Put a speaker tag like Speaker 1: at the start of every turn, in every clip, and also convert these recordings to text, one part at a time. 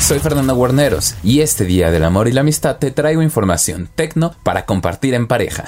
Speaker 1: Soy Fernando Guarneros y este día del amor y la amistad te traigo información tecno para compartir en pareja.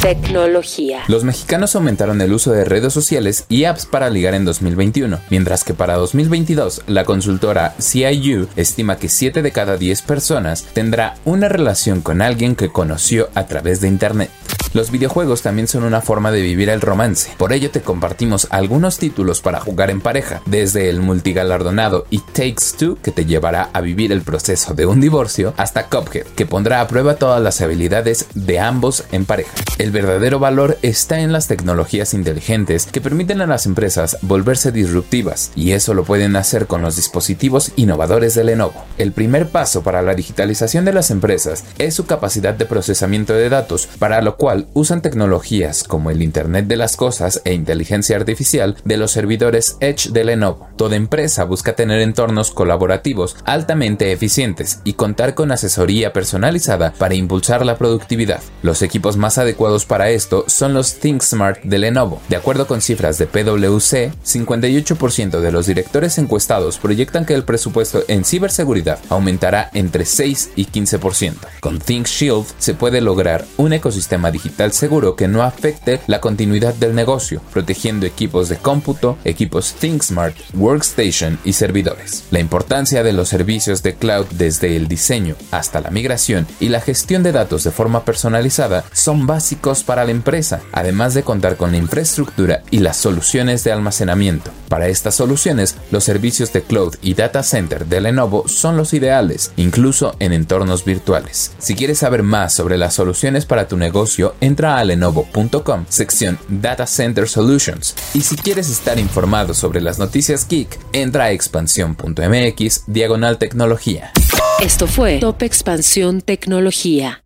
Speaker 2: Tecnología.
Speaker 1: Los mexicanos aumentaron el uso de redes sociales y apps para ligar en 2021, mientras que para 2022 la consultora CIU estima que 7 de cada 10 personas tendrá una relación con alguien que conoció a través de Internet. Los videojuegos también son una forma de vivir el romance, por ello te compartimos algunos títulos para jugar en pareja, desde el multigalardonado It Takes Two, que te llevará a vivir el proceso de un divorcio, hasta Cuphead, que pondrá a prueba todas las habilidades de ambos en pareja. El verdadero valor está en las tecnologías inteligentes que permiten a las empresas volverse disruptivas, y eso lo pueden hacer con los dispositivos innovadores de Lenovo. El primer paso para la digitalización de las empresas es su capacidad de procesamiento de datos, para lo cual usan tecnologías como el Internet de las Cosas e inteligencia artificial de los servidores Edge de Lenovo. Toda empresa busca tener entornos colaborativos altamente eficientes y contar con asesoría personalizada para impulsar la productividad. Los equipos más adecuados para esto son los ThinkSmart de Lenovo. De acuerdo con cifras de PwC, 58% de los directores encuestados proyectan que el presupuesto en ciberseguridad aumentará entre 6 y 15%. Con ThinkShield se puede lograr un ecosistema digital seguro que no afecte la continuidad del negocio, protegiendo equipos de cómputo, equipos ThinkSmart, Workstation y servidores. La importancia de los servicios de cloud desde el diseño hasta la migración y la gestión de datos de forma personalizada son básicos para la empresa, además de contar con la infraestructura y las soluciones de almacenamiento. Para estas soluciones, los servicios de cloud y data center de Lenovo son los ideales, incluso en entornos virtuales. Si quieres saber más sobre las soluciones para tu negocio, entra a lenovo.com, sección Data Center Solutions. Y si quieres estar informado sobre las noticias geek, entra a expansión.mx, diagonal tecnología.
Speaker 2: Esto fue Top Expansión Tecnología.